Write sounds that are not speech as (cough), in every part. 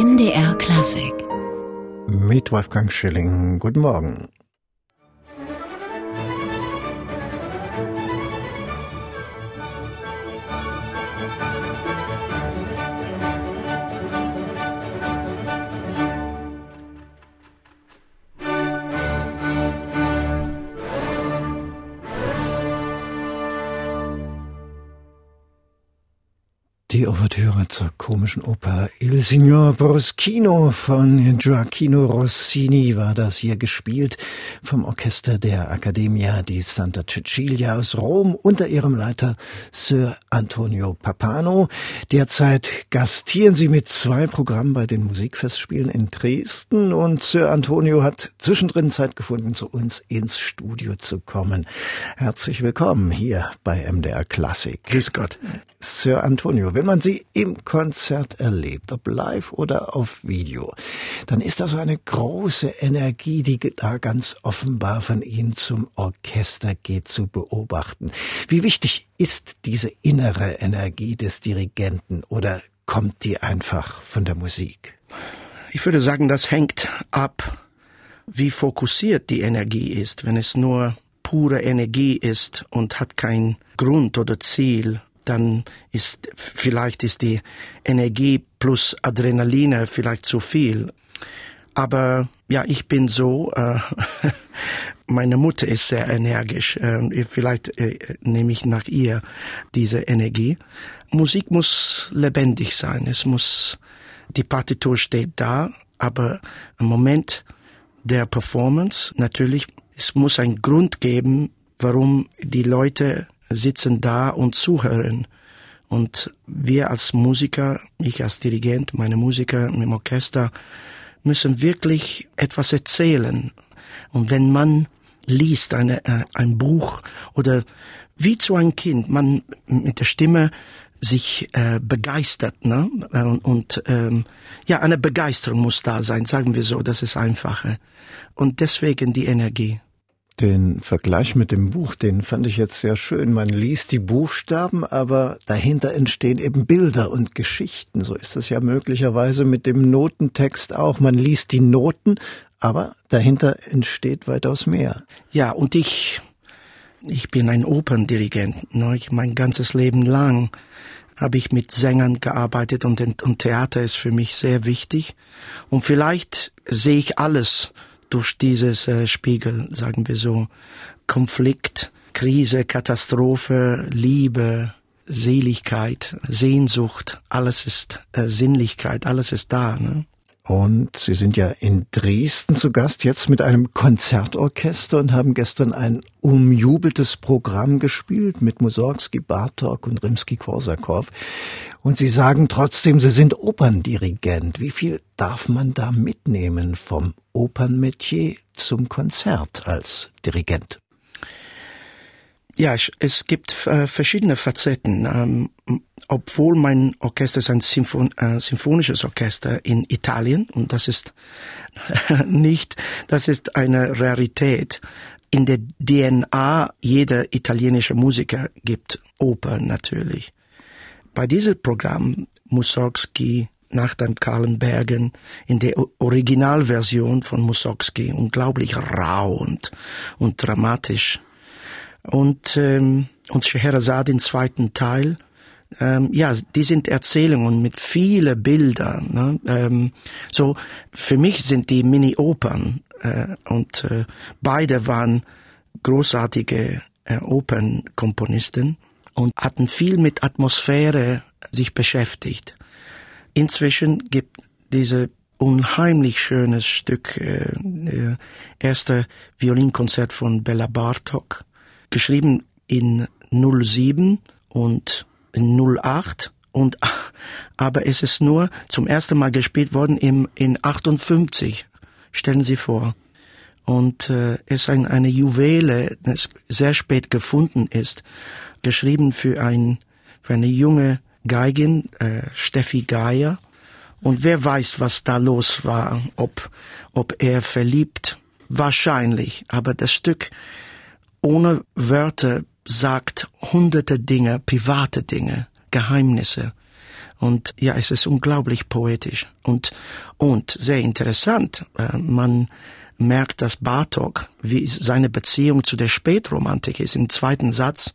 MDR Klassik. Mit Wolfgang Schilling. Guten Morgen. Die Ouvertüre zur komischen Oper Il Signor Bruschino von Gioacchino Rossini war das hier gespielt vom Orchester der Accademia di Santa Cecilia aus Rom unter ihrem Leiter Sir Antonio Papano. Derzeit gastieren sie mit zwei Programmen bei den Musikfestspielen in Dresden und Sir Antonio hat zwischendrin Zeit gefunden, zu uns ins Studio zu kommen. Herzlich willkommen hier bei MDR Klassik. Grüß Gott. Sir Antonio, wenn man sie im Konzert erlebt, ob live oder auf Video, dann ist da so eine große Energie, die da ganz offenbar von Ihnen zum Orchester geht, zu beobachten. Wie wichtig ist diese innere Energie des Dirigenten oder kommt die einfach von der Musik? Ich würde sagen, das hängt ab, wie fokussiert die Energie ist. Wenn es nur pure Energie ist und hat kein Grund oder Ziel dann ist vielleicht ist die Energie plus Adrenaline vielleicht zu viel. Aber ja, ich bin so. Äh, (laughs) meine Mutter ist sehr energisch. Äh, vielleicht äh, nehme ich nach ihr diese Energie. Musik muss lebendig sein. Es muss die Partitur steht da, aber im Moment der Performance natürlich es muss einen Grund geben, warum die Leute sitzen da und zuhören. Und wir als Musiker, ich als Dirigent, meine Musiker im Orchester, müssen wirklich etwas erzählen. Und wenn man liest eine, äh, ein Buch oder wie zu einem Kind, man mit der Stimme sich äh, begeistert, ne? Und, und ähm, ja, eine Begeisterung muss da sein, sagen wir so, das ist einfacher. Und deswegen die Energie. Den Vergleich mit dem Buch, den fand ich jetzt sehr schön. Man liest die Buchstaben, aber dahinter entstehen eben Bilder und Geschichten. So ist es ja möglicherweise mit dem Notentext auch. Man liest die Noten, aber dahinter entsteht weitaus mehr. Ja, und ich, ich bin ein Operndirigent. Ne? Mein ganzes Leben lang habe ich mit Sängern gearbeitet und, und Theater ist für mich sehr wichtig. Und vielleicht sehe ich alles durch dieses äh, Spiegel, sagen wir so, Konflikt, Krise, Katastrophe, Liebe, Seligkeit, Sehnsucht, alles ist äh, Sinnlichkeit, alles ist da. Ne? Und Sie sind ja in Dresden zu Gast, jetzt mit einem Konzertorchester und haben gestern ein umjubeltes Programm gespielt mit Mussorgsky, Bartok und Rimsky-Korsakow. Und Sie sagen trotzdem, Sie sind Operndirigent. Wie viel darf man da mitnehmen vom Opernmetier zum Konzert als Dirigent? Ja, es gibt äh, verschiedene Facetten. Ähm, obwohl mein Orchester ist ein Symphon äh, symphonisches Orchester in Italien und das ist (laughs) nicht, das ist eine Rarität. In der DNA jeder italienische Musiker gibt Oper natürlich. Bei diesem Programm Mussorgsky nach dem Kahlenbergen in der Originalversion von Mussorgsky unglaublich rau und, und dramatisch und, ähm, und Scheherazade den zweiten Teil. Ähm, ja, die sind Erzählungen mit vielen Bildern. Ne? Ähm, so, für mich sind die Mini-Opern äh, und äh, beide waren großartige äh, Opernkomponisten und hatten viel mit Atmosphäre sich beschäftigt. Inzwischen gibt diese unheimlich schönes Stück, äh, äh, erste Violinkonzert von Bella Bartok, geschrieben in 07 und in 08 und (laughs) aber es ist nur zum ersten Mal gespielt worden im in 58. Stellen Sie vor. Und äh, es ein, eine Juwele, das sehr spät gefunden ist, geschrieben für ein für eine junge Geigin, äh, Steffi Geier. Und wer weiß, was da los war, ob ob er verliebt, wahrscheinlich. Aber das Stück ohne Wörter sagt hunderte Dinge, private Dinge, Geheimnisse. Und ja, es ist unglaublich poetisch und, und sehr interessant. Äh, man merkt, dass Bartok, wie seine Beziehung zu der Spätromantik ist. Im zweiten Satz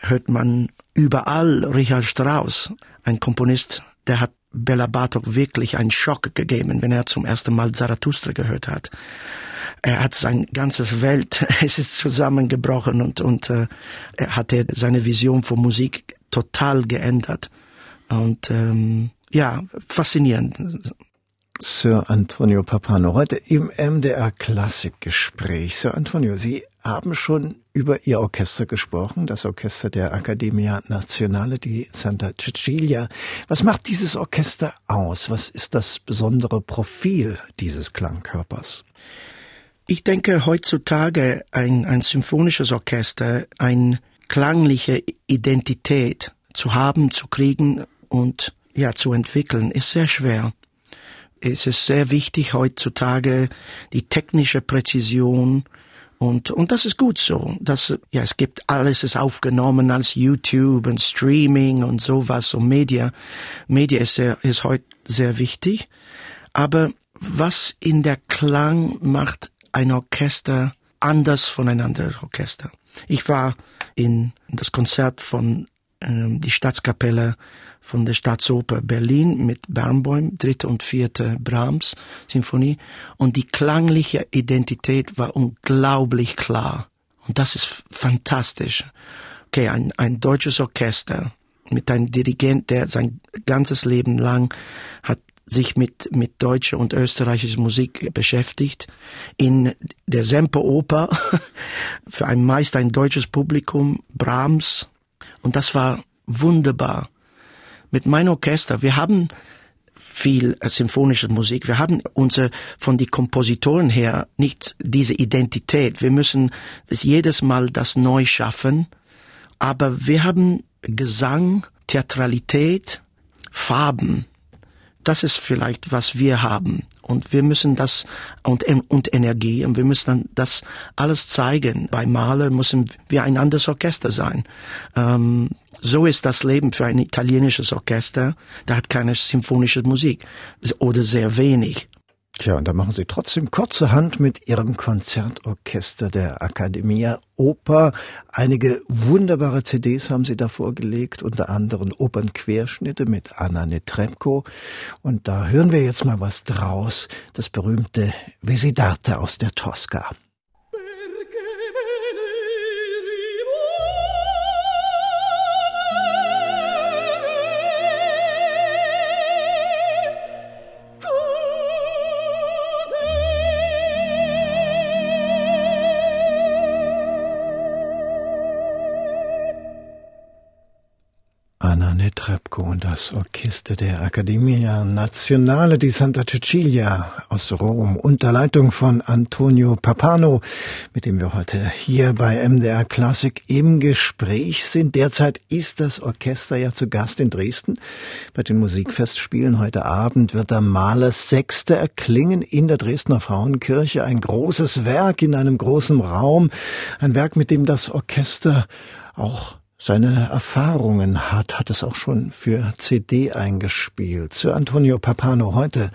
hört man überall Richard Strauss, ein Komponist, der hat Bella Bartok wirklich einen Schock gegeben, wenn er zum ersten Mal Zarathustra gehört hat. Er hat sein ganzes Welt, (laughs) es ist zusammengebrochen und, und äh, er hatte seine Vision von Musik total geändert. Und ähm, ja, faszinierend. Sir Antonio Papano, heute im MDR Klassikgespräch. Sir Antonio, Sie haben schon über Ihr Orchester gesprochen, das Orchester der Accademia Nazionale di Santa Cecilia. Was macht dieses Orchester aus? Was ist das besondere Profil dieses Klangkörpers? Ich denke heutzutage ein, ein symphonisches Orchester, eine klangliche Identität zu haben, zu kriegen und ja, zu entwickeln, ist sehr schwer. Es ist sehr wichtig heutzutage die technische Präzision und, und das ist gut so. Das, ja, es gibt alles ist aufgenommen als YouTube und Streaming und sowas und Media. Media ist, sehr, ist heute sehr wichtig. Aber was in der Klang macht ein Orchester anders von einem anderen Orchester? Ich war in das Konzert von die Staatskapelle von der Staatsoper Berlin mit Bernbäum, dritte und vierte Brahms Sinfonie. Und die klangliche Identität war unglaublich klar. Und das ist fantastisch. Okay, ein, ein deutsches Orchester mit einem Dirigent, der sein ganzes Leben lang hat sich mit, mit deutscher und österreichischer Musik beschäftigt. In der Semperoper (laughs) für ein meist ein deutsches Publikum, Brahms. Und das war wunderbar mit meinem Orchester, wir haben viel äh, symphonische Musik. Wir haben unsere, von die Kompositoren her nicht diese Identität. Wir müssen das jedes Mal das neu schaffen. Aber wir haben Gesang, Theatralität, Farben. Das ist vielleicht, was wir haben. Und wir müssen das, und, und Energie, und wir müssen dann das alles zeigen. Bei Maler müssen wir ein anderes Orchester sein. Ähm, so ist das Leben für ein italienisches Orchester. Da hat keine symphonische Musik. Oder sehr wenig. Tja, und da machen Sie trotzdem kurze Hand mit Ihrem Konzertorchester der Accademia Oper. Einige wunderbare CDs haben Sie da vorgelegt, unter anderem Opernquerschnitte mit Anna Netrebko. Und da hören wir jetzt mal was draus, das berühmte Visidarte aus der Tosca. Trepko und das Orchester der Accademia Nazionale di Santa Cecilia aus Rom unter Leitung von Antonio Papano, mit dem wir heute hier bei MDR Classic im Gespräch sind. Derzeit ist das Orchester ja zu Gast in Dresden. Bei den Musikfestspielen heute Abend wird der Mahlers Sechste erklingen in der Dresdner Frauenkirche. Ein großes Werk in einem großen Raum. Ein Werk, mit dem das Orchester auch seine Erfahrungen hat, hat es auch schon für CD eingespielt. Sir Antonio Papano heute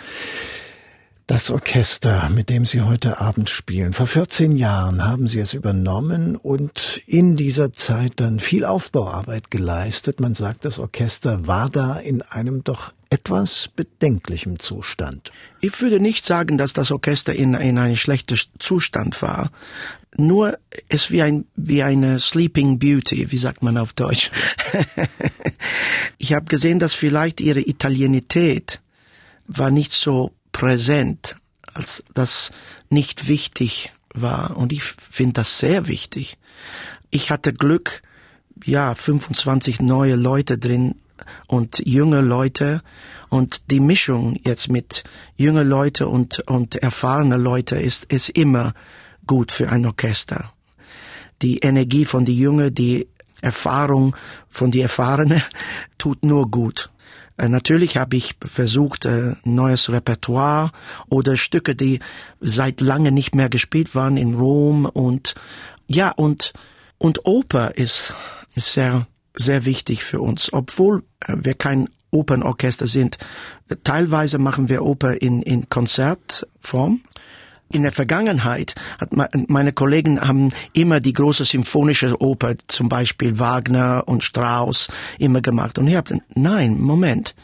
das Orchester, mit dem Sie heute Abend spielen. Vor 14 Jahren haben Sie es übernommen und in dieser Zeit dann viel Aufbauarbeit geleistet. Man sagt, das Orchester war da in einem doch etwas bedenklichem Zustand. Ich würde nicht sagen, dass das Orchester in, in einem schlechten Zustand war. Nur es wie ein wie eine Sleeping Beauty, wie sagt man auf Deutsch. (laughs) ich habe gesehen, dass vielleicht ihre Italienität war nicht so präsent, als das nicht wichtig war. Und ich finde das sehr wichtig. Ich hatte Glück, ja, 25 neue Leute drin und junge Leute und die Mischung jetzt mit junge Leute und, und erfahrene Leute ist, ist immer gut für ein Orchester. Die Energie von die Junge, die Erfahrung von die Erfahrene (laughs) tut nur gut. Äh, natürlich habe ich versucht, äh, neues Repertoire oder Stücke, die seit lange nicht mehr gespielt waren in Rom und ja und und Oper ist sehr sehr wichtig für uns, obwohl äh, wir kein Opernorchester sind. Teilweise machen wir Oper in, in Konzertform. In der Vergangenheit hat meine Kollegen haben immer die große symphonische Oper, zum Beispiel Wagner und Strauss, immer gemacht. Und ich habe nein, Moment,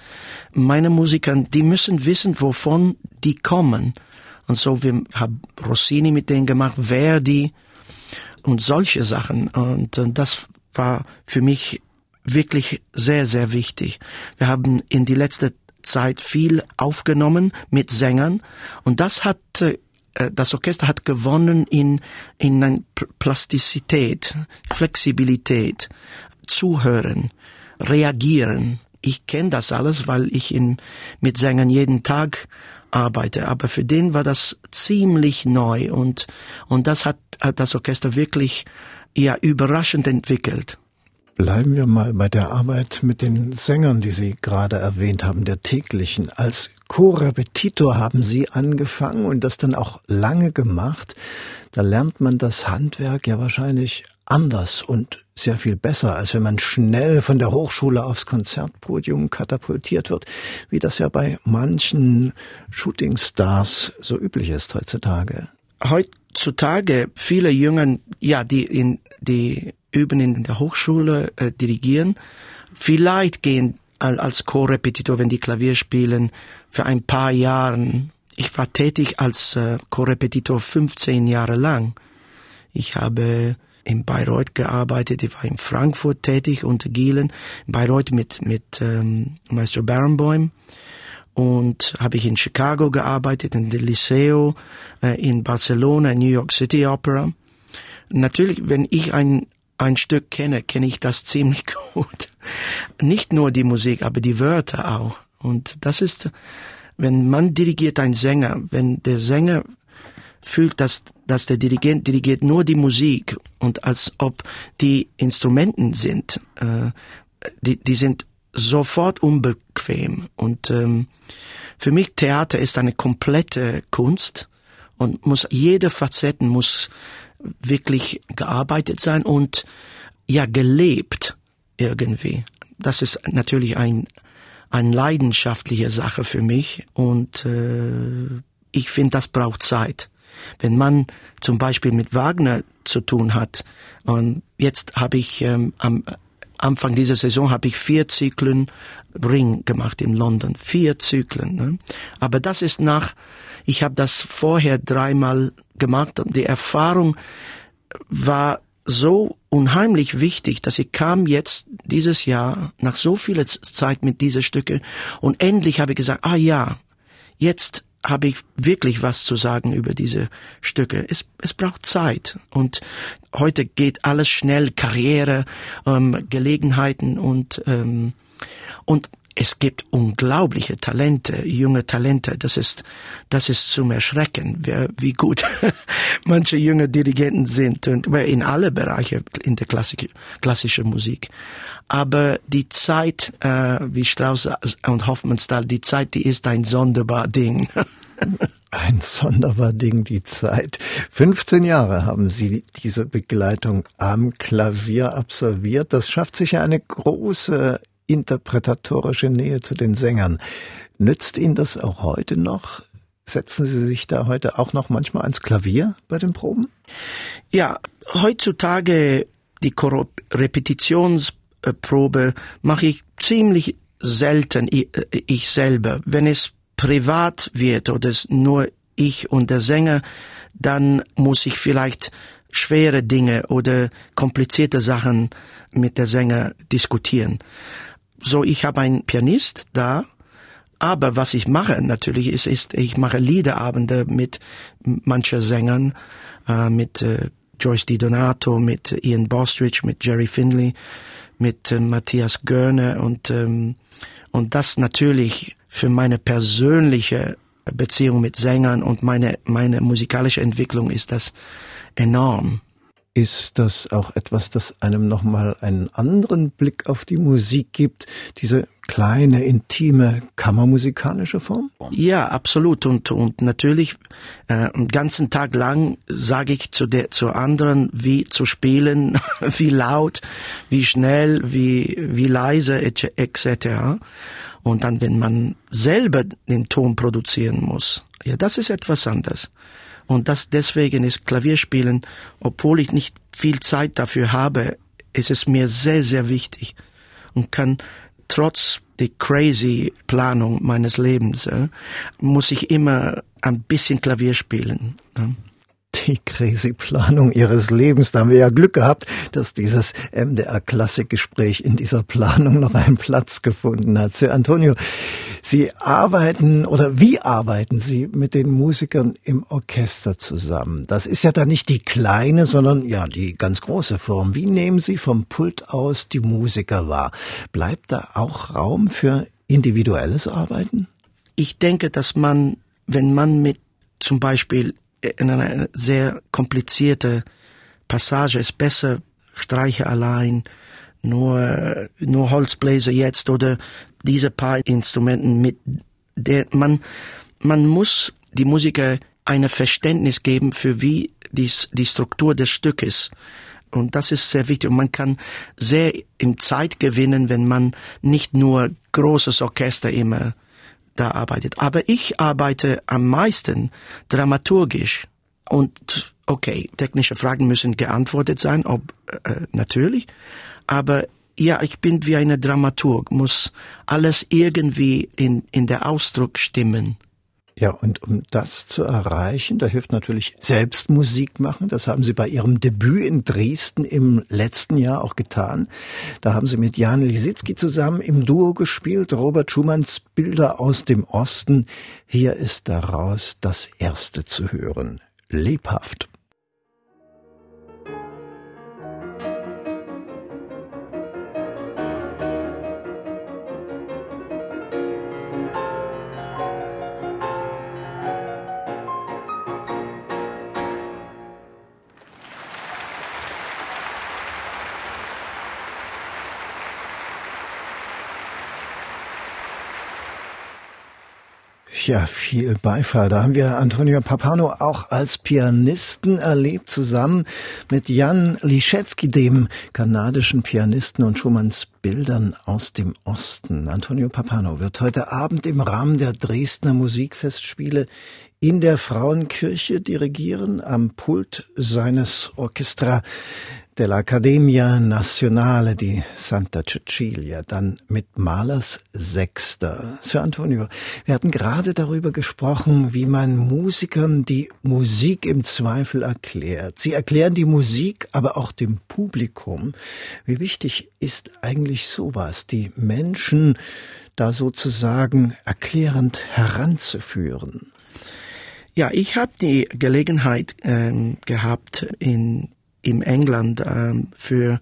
meine Musiker, die müssen wissen, wovon die kommen. Und so wir haben Rossini mit denen gemacht, Verdi und solche Sachen. Und, und das war für mich wirklich sehr, sehr wichtig. Wir haben in die letzte Zeit viel aufgenommen mit Sängern und das hat äh, das Orchester hat gewonnen in in Plastizität, Flexibilität, zuhören, reagieren. Ich kenne das alles, weil ich in, mit Sängern jeden Tag arbeite. Aber für den war das ziemlich neu und und das hat, hat das Orchester wirklich ja überraschend entwickelt. Bleiben wir mal bei der Arbeit mit den Sängern, die Sie gerade erwähnt haben, der täglichen. Als Co-Repetitor haben Sie angefangen und das dann auch lange gemacht. Da lernt man das Handwerk ja wahrscheinlich anders und sehr viel besser, als wenn man schnell von der Hochschule aufs Konzertpodium katapultiert wird, wie das ja bei manchen Shootingstars so üblich ist heutzutage. Heutzutage viele Jungen, ja, die in die üben in der Hochschule, äh, dirigieren, vielleicht gehen als Co-Repetitor, wenn die Klavier spielen, für ein paar Jahren. Ich war tätig als äh, Co-Repetitor 15 Jahre lang. Ich habe in Bayreuth gearbeitet, ich war in Frankfurt tätig unter Gielen, in Bayreuth mit, mit ähm, Meister Barenboim und habe ich in Chicago gearbeitet, in der Liceo, äh, in Barcelona, in New York City Opera. Natürlich, wenn ich ein ein Stück kenne, kenne ich das (laughs) ziemlich gut. Nicht nur die Musik, aber die Wörter auch. Und das ist, wenn man dirigiert ein Sänger, wenn der Sänger fühlt, dass, dass der Dirigent dirigiert nur die Musik und als ob die Instrumenten sind, äh, die, die sind sofort unbequem. Und ähm, für mich Theater ist eine komplette Kunst und muss jede Facetten muss wirklich gearbeitet sein und ja gelebt irgendwie. Das ist natürlich ein eine leidenschaftliche Sache für mich und äh, ich finde, das braucht Zeit. Wenn man zum Beispiel mit Wagner zu tun hat und jetzt habe ich ähm, am Anfang dieser Saison habe ich vier Zyklen Ring gemacht in London, vier Zyklen. Ne? Aber das ist nach, ich habe das vorher dreimal gemacht. Die Erfahrung war so unheimlich wichtig, dass ich kam jetzt dieses Jahr nach so vieler Zeit mit dieser Stücke und endlich habe ich gesagt, ah ja, jetzt habe ich wirklich was zu sagen über diese Stücke. Es, es braucht Zeit und heute geht alles schnell, Karriere, ähm, Gelegenheiten und ähm, und es gibt unglaubliche Talente, junge Talente. Das ist, das ist zum Erschrecken, wie, wie gut (laughs) manche junge Dirigenten sind und in alle Bereiche in der Klassik, klassischen Musik. Aber die Zeit, äh, wie Strauss und Hoffmannsthal, die Zeit, die ist ein sonderbar Ding. (laughs) Ein sonderbar Ding, die Zeit. 15 Jahre haben Sie diese Begleitung am Klavier absolviert. Das schafft sich ja eine große interpretatorische Nähe zu den Sängern. Nützt Ihnen das auch heute noch? Setzen Sie sich da heute auch noch manchmal ans Klavier bei den Proben? Ja, heutzutage die Repetitionsprobe mache ich ziemlich selten ich selber. Wenn es privat wird oder es nur ich und der Sänger, dann muss ich vielleicht schwere Dinge oder komplizierte Sachen mit der Sänger diskutieren. So, ich habe einen Pianist da, aber was ich mache natürlich ist, ist ich mache Liederabende mit mancher Sängern, äh, mit äh, Joyce Di Donato, mit Ian Bostridge, mit Jerry Finley, mit äh, Matthias Görne und ähm, und das natürlich für meine persönliche Beziehung mit Sängern und meine meine musikalische Entwicklung ist das enorm. Ist das auch etwas, das einem nochmal einen anderen Blick auf die Musik gibt? Diese kleine, intime, kammermusikalische Form? Ja, absolut. Und, und natürlich, äh, einen ganzen Tag lang sage ich zu der, zu anderen, wie zu spielen, (laughs) wie laut, wie schnell, wie, wie leise, etc. Und dann, wenn man selber den Ton produzieren muss, ja, das ist etwas anderes. Und das deswegen ist Klavierspielen, obwohl ich nicht viel Zeit dafür habe, ist es mir sehr, sehr wichtig und kann trotz die crazy Planung meines Lebens, äh, muss ich immer ein bisschen Klavier spielen. Äh die crazy Planung ihres Lebens. Da haben wir ja Glück gehabt, dass dieses MDR Klassikgespräch in dieser Planung noch einen Platz gefunden hat. Sir Antonio, Sie arbeiten oder wie arbeiten Sie mit den Musikern im Orchester zusammen? Das ist ja dann nicht die kleine, sondern ja die ganz große Form. Wie nehmen Sie vom Pult aus die Musiker wahr? Bleibt da auch Raum für individuelles Arbeiten? Ich denke, dass man, wenn man mit zum Beispiel in einer sehr komplizierte Passage ist besser Streiche allein, nur, nur Holzbläser jetzt oder diese paar Instrumenten mit der man, man muss die Musiker ein Verständnis geben für wie die, die Struktur des Stückes. Und das ist sehr wichtig. Und man kann sehr in Zeit gewinnen, wenn man nicht nur großes Orchester immer da arbeitet. Aber ich arbeite am meisten dramaturgisch. Und okay, technische Fragen müssen geantwortet sein, ob äh, natürlich. Aber ja, ich bin wie eine Dramaturg, muss alles irgendwie in, in der Ausdruck stimmen. Ja, und um das zu erreichen, da hilft natürlich selbst Musik machen. Das haben Sie bei Ihrem Debüt in Dresden im letzten Jahr auch getan. Da haben Sie mit Jan Lisitzky zusammen im Duo gespielt, Robert Schumanns Bilder aus dem Osten. Hier ist daraus das erste zu hören. Lebhaft. Ja, viel Beifall. Da haben wir Antonio Papano auch als Pianisten erlebt, zusammen mit Jan Liszewski, dem kanadischen Pianisten und Schumanns Bildern aus dem Osten. Antonio Papano wird heute Abend im Rahmen der Dresdner Musikfestspiele in der Frauenkirche dirigieren, am Pult seines Orchestra dell'Accademia Nazionale di Santa Cecilia, dann mit Malers Sechster. Sir Antonio, wir hatten gerade darüber gesprochen, wie man Musikern die Musik im Zweifel erklärt. Sie erklären die Musik, aber auch dem Publikum. Wie wichtig ist eigentlich sowas, die Menschen da sozusagen erklärend heranzuführen? Ja, ich habe die Gelegenheit ähm, gehabt, in im England ähm, für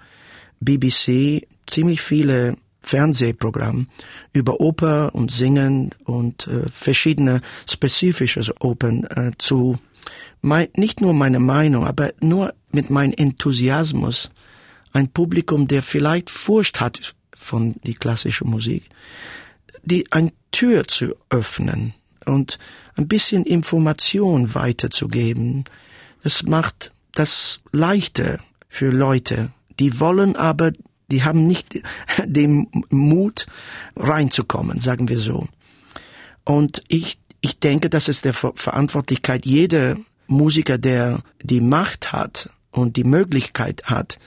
BBC ziemlich viele Fernsehprogramme über Oper und Singen und äh, verschiedene spezifische Opern äh, zu mein, nicht nur meine Meinung, aber nur mit meinem Enthusiasmus ein Publikum, der vielleicht Furcht hat von die klassische Musik, die eine Tür zu öffnen und ein bisschen Information weiterzugeben. Das macht das Leichte für Leute, die wollen aber, die haben nicht (laughs) den Mut reinzukommen, sagen wir so. Und ich, ich denke, das ist der Verantwortlichkeit jeder Musiker, der die Macht hat und die Möglichkeit hat,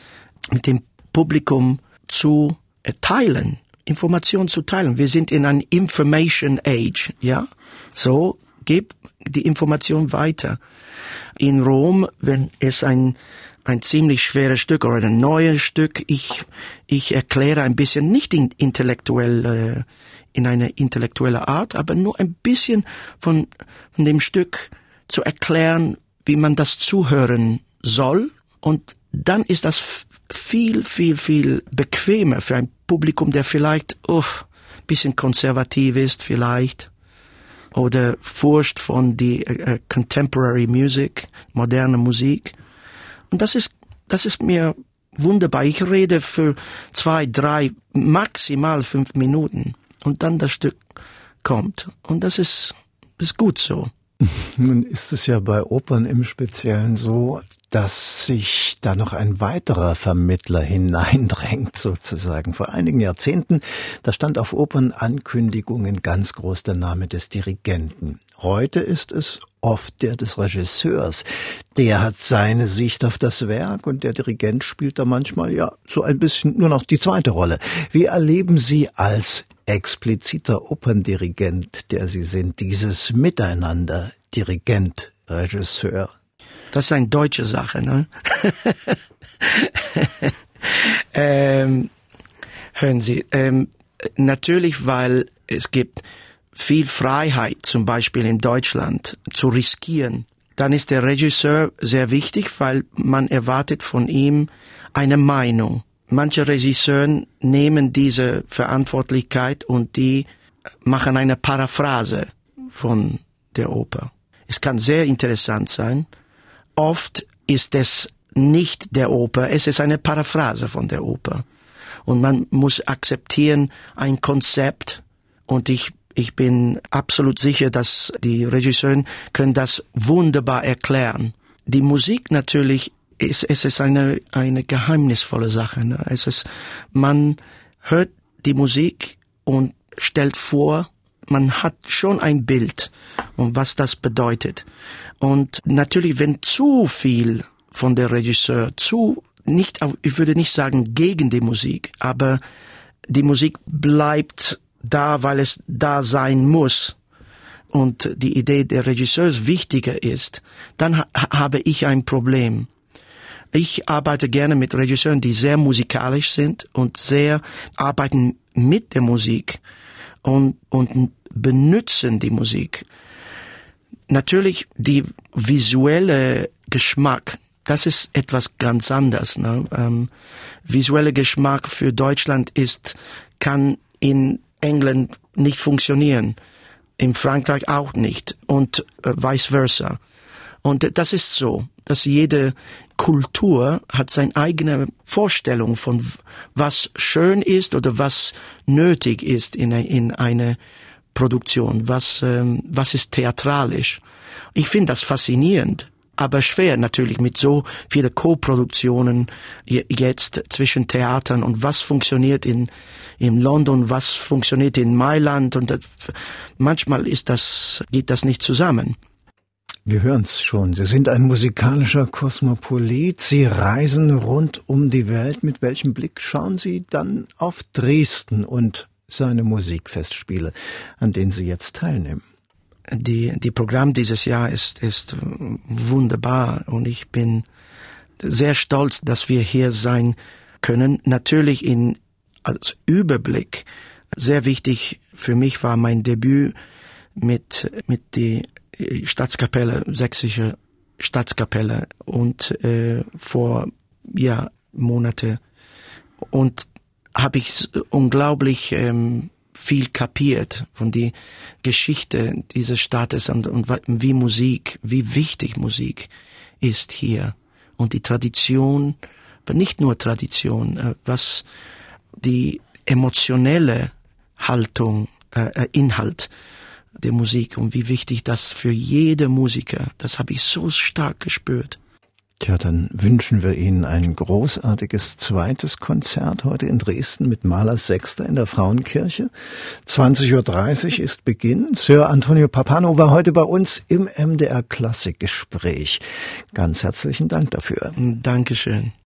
mit dem Publikum zu teilen, Informationen zu teilen. Wir sind in einem Information Age, ja? So, gib die Information weiter in Rom, wenn es ein ein ziemlich schweres Stück oder ein neues Stück. Ich, ich erkläre ein bisschen, nicht in intellektuell, äh, in eine intellektuelle Art, aber nur ein bisschen von, von dem Stück zu erklären, wie man das zuhören soll. Und dann ist das viel, viel, viel bequemer für ein Publikum, der vielleicht, oh, bisschen konservativ ist, vielleicht oder Furcht von die äh, Contemporary Music, moderne Musik. Und das ist, das ist mir wunderbar. Ich rede für zwei, drei, maximal fünf Minuten und dann das Stück kommt. Und das ist, ist gut so. (laughs) Nun ist es ja bei Opern im Speziellen so, dass sich da noch ein weiterer Vermittler (laughs) hineindrängt, sozusagen. Vor einigen Jahrzehnten, da stand auf Opernankündigungen ganz groß der Name des Dirigenten. Heute ist es oft der des Regisseurs. Der hat seine Sicht auf das Werk und der Dirigent spielt da manchmal ja so ein bisschen nur noch die zweite Rolle. Wie erleben Sie als expliziter Operndirigent, der Sie sind, dieses Miteinander Dirigent, Regisseur? Das ist eine deutsche Sache, ne? (laughs) ähm, hören Sie, ähm, natürlich, weil es gibt viel Freiheit, zum Beispiel in Deutschland, zu riskieren, dann ist der Regisseur sehr wichtig, weil man erwartet von ihm eine Meinung. Manche Regisseure nehmen diese Verantwortlichkeit und die machen eine Paraphrase von der Oper. Es kann sehr interessant sein. Oft ist es nicht der Oper, es ist eine Paraphrase von der Oper. Und man muss akzeptieren ein Konzept und ich ich bin absolut sicher, dass die Regisseure können das wunderbar erklären. Die Musik natürlich ist, es ist eine, eine geheimnisvolle Sache. Ne? Es ist, man hört die Musik und stellt vor, man hat schon ein Bild und was das bedeutet. Und natürlich, wenn zu viel von der Regisseur, zu, nicht, ich würde nicht sagen gegen die Musik, aber die Musik bleibt da, weil es da sein muss und die Idee der Regisseurs wichtiger ist, dann ha habe ich ein Problem. Ich arbeite gerne mit Regisseuren, die sehr musikalisch sind und sehr arbeiten mit der Musik und, und benutzen die Musik. Natürlich die visuelle Geschmack, das ist etwas ganz anderes. Ne? Ähm, visuelle Geschmack für Deutschland ist, kann in England nicht funktionieren, in Frankreich auch nicht und äh, vice versa. Und das ist so, dass jede Kultur hat seine eigene Vorstellung von was schön ist oder was nötig ist in, in eine Produktion, was, ähm, was ist theatralisch. Ich finde das faszinierend aber schwer natürlich mit so vielen Co-Produktionen jetzt zwischen Theatern und was funktioniert in, in London, was funktioniert in Mailand und das, manchmal ist das, geht das nicht zusammen. Wir hören's schon. Sie sind ein musikalischer Kosmopolit. Sie reisen rund um die Welt. Mit welchem Blick schauen Sie dann auf Dresden und seine Musikfestspiele, an denen Sie jetzt teilnehmen? die, die Programm dieses Jahr ist, ist wunderbar und ich bin sehr stolz, dass wir hier sein können. Natürlich in, als Überblick sehr wichtig für mich war mein Debüt mit, mit die Staatskapelle, sächsische Staatskapelle und äh, vor ja Monate. Und habe ich unglaublich ähm, viel kapiert von die Geschichte dieses Staates und, und wie Musik, wie wichtig Musik ist hier. Und die Tradition, aber nicht nur Tradition, äh, was die emotionelle Haltung, äh, äh, Inhalt der Musik und wie wichtig das für jede Musiker, das habe ich so stark gespürt. Tja, dann wünschen wir Ihnen ein großartiges zweites Konzert heute in Dresden mit Mahlers Sechster in der Frauenkirche. 20.30 Uhr ist Beginn. Sir Antonio Papano war heute bei uns im MDR Klassikgespräch. Ganz herzlichen Dank dafür. Dankeschön.